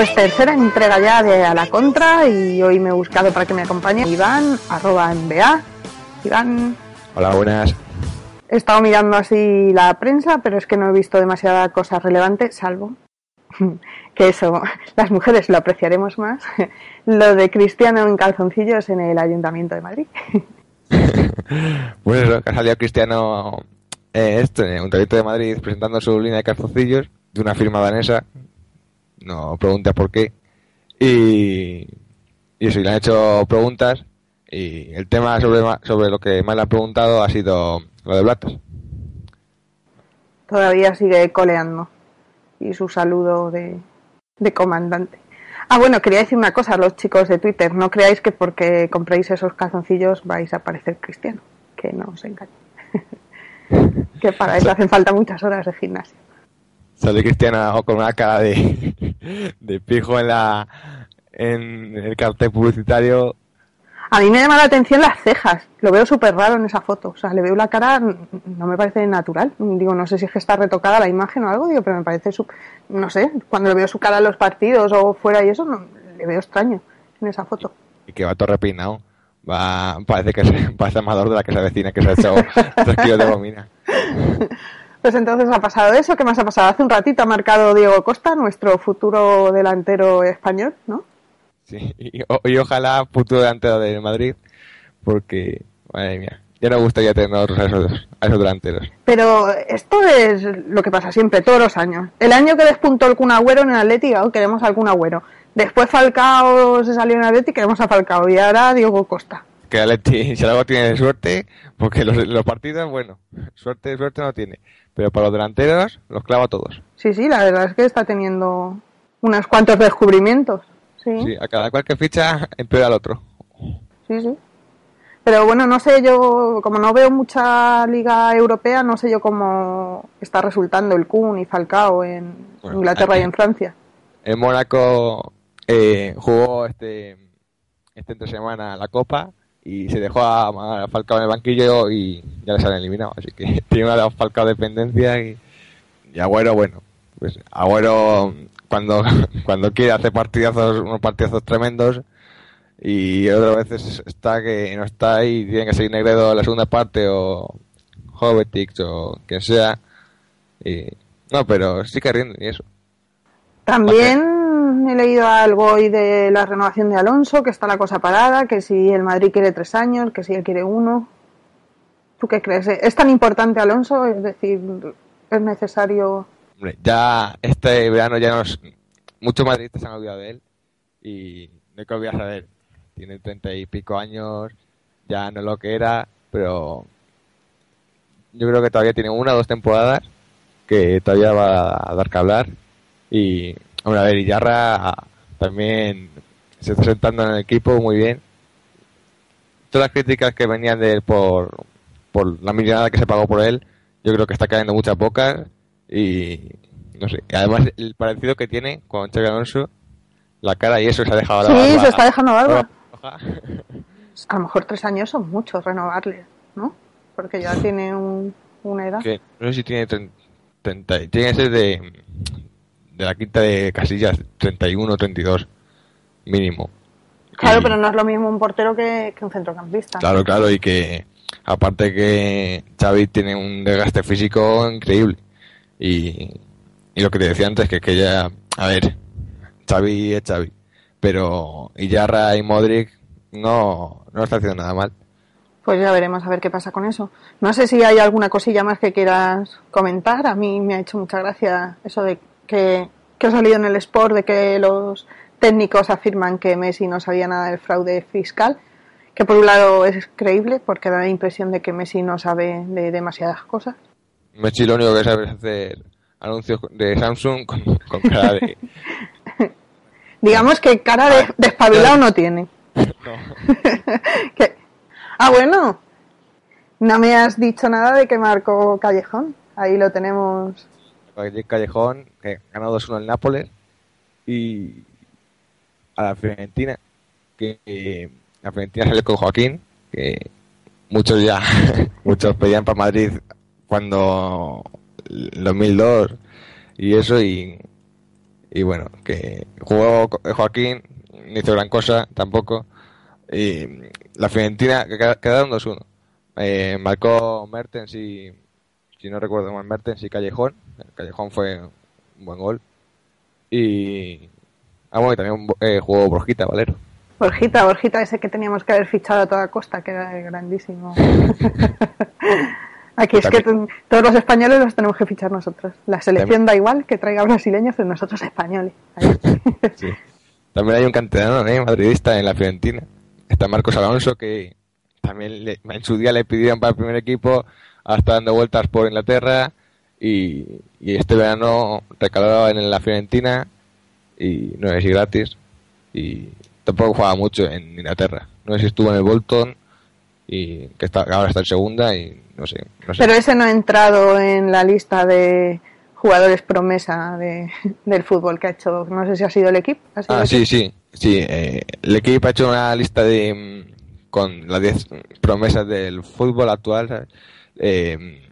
Pues tercera entrega ya de A la Contra y hoy me he buscado para que me acompañe Iván, arroba MBA. Iván. Hola, buenas. He estado mirando así la prensa, pero es que no he visto demasiada cosa relevante, salvo que eso, las mujeres lo apreciaremos más, lo de Cristiano en calzoncillos en el Ayuntamiento de Madrid. bueno, eso, que ha salido Cristiano eh, esto, en el Ayuntamiento de Madrid presentando su línea de calzoncillos de una firma danesa, no pregunta por qué, y, y eso, y le han hecho preguntas, y el tema sobre, sobre lo que más le han preguntado ha sido lo de Blatas. Todavía sigue coleando, y su saludo de, de comandante. Ah, bueno, quería decir una cosa a los chicos de Twitter. No creáis que porque compréis esos calzoncillos vais a parecer cristiano. Que no os engañe. que para eso hacen falta muchas horas de gimnasio. Sale cristiano con una cara de, de pijo en, la, en el cartel publicitario a mí me llama la atención las cejas. Lo veo súper raro en esa foto. O sea, le veo la cara, no me parece natural. Digo, no sé si es que está retocada la imagen o algo, digo, pero me parece, su, no sé, cuando le veo su cara en los partidos o fuera y eso, no, le veo extraño en esa foto. Y que va todo repinado. Va, parece que es, parece amador de la que se avecina, que se ha hecho tres kilos de gomina. Pues entonces ha pasado eso. ¿Qué más ha pasado? Hace un ratito ha marcado Diego Costa, nuestro futuro delantero español, ¿no? Sí, y, ojalá futuro delantero de Madrid, porque, madre mía, ya no gustaría tener a, esos, a esos delanteros. Pero esto es lo que pasa siempre, todos los años. El año que despuntó el Kun Agüero en el Atlético, queremos al Kun Agüero. Después Falcao se salió en el Atlético, queremos a Falcao. Y ahora Diego Costa. Que Atleti, si algo tiene suerte, porque los, los partidos, bueno, suerte, suerte no tiene. Pero para los delanteros, los clava todos. Sí, sí, la verdad es que está teniendo unos cuantos descubrimientos. Sí. a cada cual que ficha empeora al otro. Sí, sí. Pero bueno, no sé yo, como no veo mucha liga europea, no sé yo cómo está resultando el Kun y Falcao en Inglaterra y en Francia. En Mónaco eh, jugó este, este entre semana la Copa y se dejó a, Falcao en el banquillo y ya les han eliminado. Así que tiene una Falcao dependencia y, y bueno, pues Agüero cuando, cuando quiere hacer partidazos, unos partidazos tremendos y otras veces está que no está ahí, tiene que seguir Negredo la segunda parte o Jovetix o quien sea. Y, no, pero sí que rinden y eso. También he leído algo hoy de la renovación de Alonso, que está la cosa parada, que si el Madrid quiere tres años, que si él quiere uno. ¿Tú qué crees? ¿Es tan importante Alonso? Es decir, ¿es necesario ya este verano ya nos... Muchos madridistas han olvidado de él y no hay que olvidarse de él. Tiene treinta y pico años, ya no es lo que era, pero yo creo que todavía tiene una o dos temporadas que todavía va a dar que hablar. Y, bueno, a ver, Yarra también se está sentando en el equipo muy bien. Todas las críticas que venían de él por, por la millonada que se pagó por él, yo creo que está cayendo muchas pocas y no sé, además el parecido que tiene con Xavi Alonso, la cara y eso se ha dejado la Sí, se está dejando barba. A lo mejor tres años son muchos renovarle, ¿no? Porque ya tiene un, una edad. no sé si tiene 30, tiene que ser de, de la quinta de Casillas, 31 o 32 mínimo. Claro, pero no es lo mismo un portero que, que un centrocampista. Claro, claro, y que aparte que Xavi tiene un desgaste físico increíble. Y, lo que te decía antes, que que ya, a ver, Xavi es Xavi, pero Iyarra y Modric no, no está haciendo nada mal. Pues ya veremos a ver qué pasa con eso. No sé si hay alguna cosilla más que quieras comentar. A mí me ha hecho mucha gracia eso de que, que ha salido en el Sport de que los técnicos afirman que Messi no sabía nada del fraude fiscal, que por un lado es creíble porque da la impresión de que Messi no sabe de demasiadas cosas. Messi lo único que sabe es hacer anuncios de Samsung con, cara de... Digamos que cara de, despabilado no tiene. Ah, bueno. No me has dicho nada de que marcó Callejón. Ahí lo tenemos. Callejón, que ganó 2-1 el Nápoles. Y a la Fiorentina, que la Fiorentina salió con Joaquín, que muchos ya, muchos pedían para Madrid cuando el 2002 y eso y, Y bueno, que jugó Joaquín, no hizo gran cosa tampoco. Y la Fiorentina quedaron 2-1. Eh, marcó Mertens y, si no recuerdo mal, Mertens y Callejón. Callejón fue buen gol. Y. Ah, bueno, y también eh, jugó Borjita, Valero. Borjita, Borjita, ese que teníamos que haber fichado a toda costa, que era grandísimo. Aquí es que todos los españoles los tenemos que fichar nosotros. La selección da igual que traiga brasileños, pero nosotros españoles. También hay un canterano ¿eh? madridista en la Fiorentina. Está Marcos Alonso, que también en su día le pidieron para el primer equipo, hasta dando vueltas por Inglaterra. Y, este verano recaló en la Fiorentina y no es gratis. Y tampoco jugaba mucho en Inglaterra. No sé si estuvo en el Bolton y que está, ahora está en segunda y no sé, Pero ese no ha entrado en la lista de jugadores promesa de, del fútbol que ha hecho, no sé si ha sido el equipo. ah, sí, sí, sí. Eh, el equipo ha hecho una lista de mm, con las 10 promesas del fútbol actual, eh,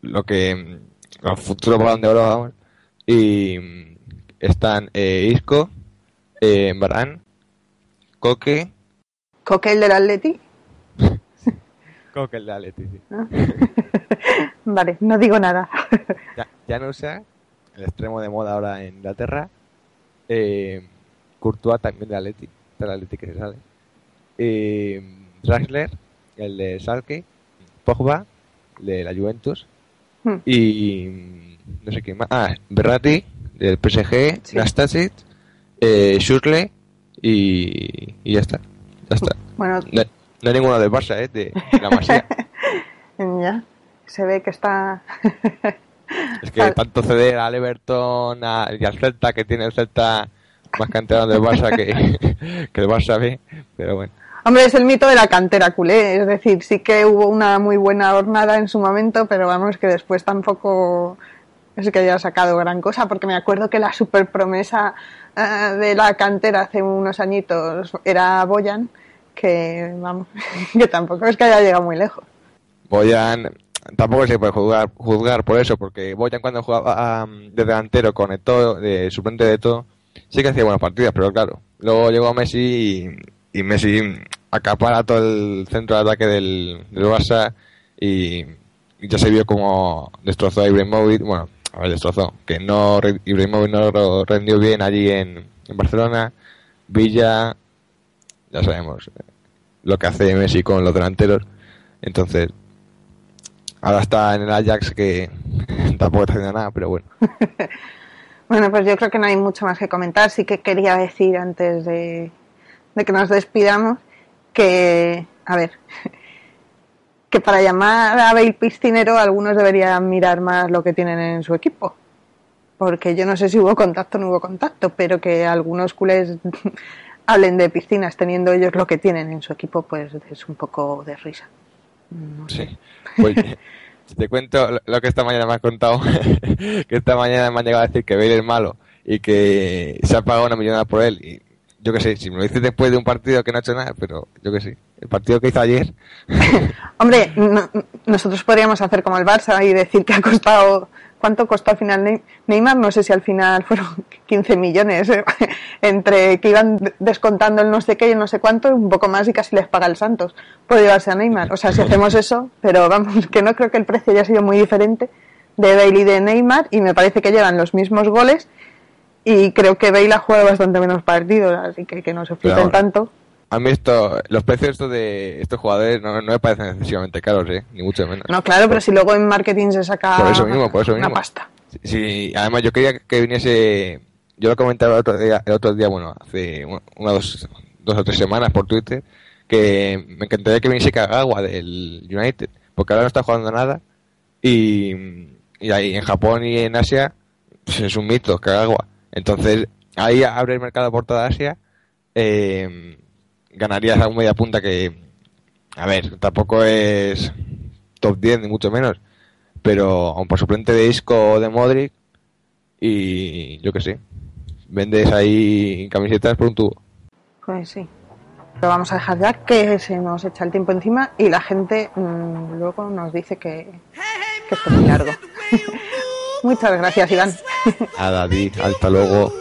lo que mm, los futuros balón de oro, vamos, y mm, están eh, Isco, eh, Barán, Coque. ¿Coque el del Atleti? Coque el del Atleti, sí. Ah. vale, no digo nada. ya, sé, el extremo de moda ahora en Inglaterra. Eh, Courtois también de Atleti, del Atleti que se sale. Eh, Draxler, el de Salke. Pogba, de la Juventus. Hmm. Y no sé quién más. Ah, Berratti, del PSG, sí. Nastasic, eh, Shurley y, y ya está. Ya está. Bueno, no, hay ninguno del Barça, ¿eh? De, la Masía. ya. Se ve que está. es que tanto ceder al Everton y al Celta, que tiene el Celta más canterano del Barça que, que el Barça ve, pero bueno. Hombre, es el mito de la cantera culé, es decir, sí que hubo una muy buena jornada en su momento, pero vamos que después tampoco es que haya sacado gran cosa, porque me acuerdo que la super promesa eh, de la cantera hace unos añitos era Boyan, que vamos, que tampoco es que haya llegado muy lejos. Boyan tampoco se puede juzgar, juzgar por eso, porque Boyan cuando jugaba de delantero con Eto, de suplente de todo, sí que hacía buenas partidas, pero claro, luego llegó Messi y, y Messi acapara todo el centro de ataque del, del Barça y, ya se vio como destrozó a Ibrahimovic, bueno, a ver, destrozó, que no Ibrahimovic no rendió bien allí en, en Barcelona, Villa, ya sabemos lo que hace Messi con los delanteros, entonces ahora está en el Ajax que tampoco está haciendo nada, pero bueno. bueno, pues yo creo que no hay mucho más que comentar, sí que quería decir antes de, de que nos despidamos que, a ver, que para llamar a Bale piscinero algunos deberían mirar más lo que tienen en su equipo. Porque yo no sé si hubo contacto o no hubo contacto, pero que algunos culés hablen de piscinas teniendo ellos lo que tienen en su equipo, pues es un poco de risa. Sí. Pues, te cuento lo que esta mañana me has contado, que esta mañana me han llegado a decir que Bale es malo y que se ha pagado una millonada por él. Y yo qué sé, si me lo dices después de un partido que no ha hecho nada, pero yo qué sé, el partido que hizo ayer. Hombre, nosotros podríamos hacer como el Barça y decir que ha costado, ¿cuánto costó al final Neymar? No sé si al final fueron 15 millones, ¿eh? entre que iban descontando el no sé qué y el no sé cuánto, un poco más y casi les paga el Santos por llevarse a Neymar. O sea, si hacemos eso, pero vamos, que no creo que el precio haya sido muy diferente de Bale y de Neymar y me parece que llevan los mismos goles y creo que Bale ha jugado bastante menos partidos, así que que no se flipen tanto. A mí esto, los precios de estos jugadores no, me parecen excesivamente caros, ¿eh? ni mucho menos. No, claro, pero si luego en marketing se saca por eso mismo, por eso una pasta. Sí, además yo quería que viniese, yo lo comentaba el otro día, el otro día bueno, hace una, dos, dos o tres semanas por Twitter, que me encantaría que viniese Kagawa del United, porque ahora no está jugando nada y, y ahí en Japón y en Asia pues es un mito Kagawa entonces, ahí abre el mercado por toda Asia. Eh, ganarías a un media punta que, a ver, tampoco es top 10 ni mucho menos, pero aún por suplente de Isco o de Modric y yo que sé, vendes ahí camisetas por un tubo. Pues sí. Lo vamos a dejar ya que se nos echa el tiempo encima y la gente mm, luego nos dice que, que es muy largo. Muchas gracias, Iván. A David, hasta luego.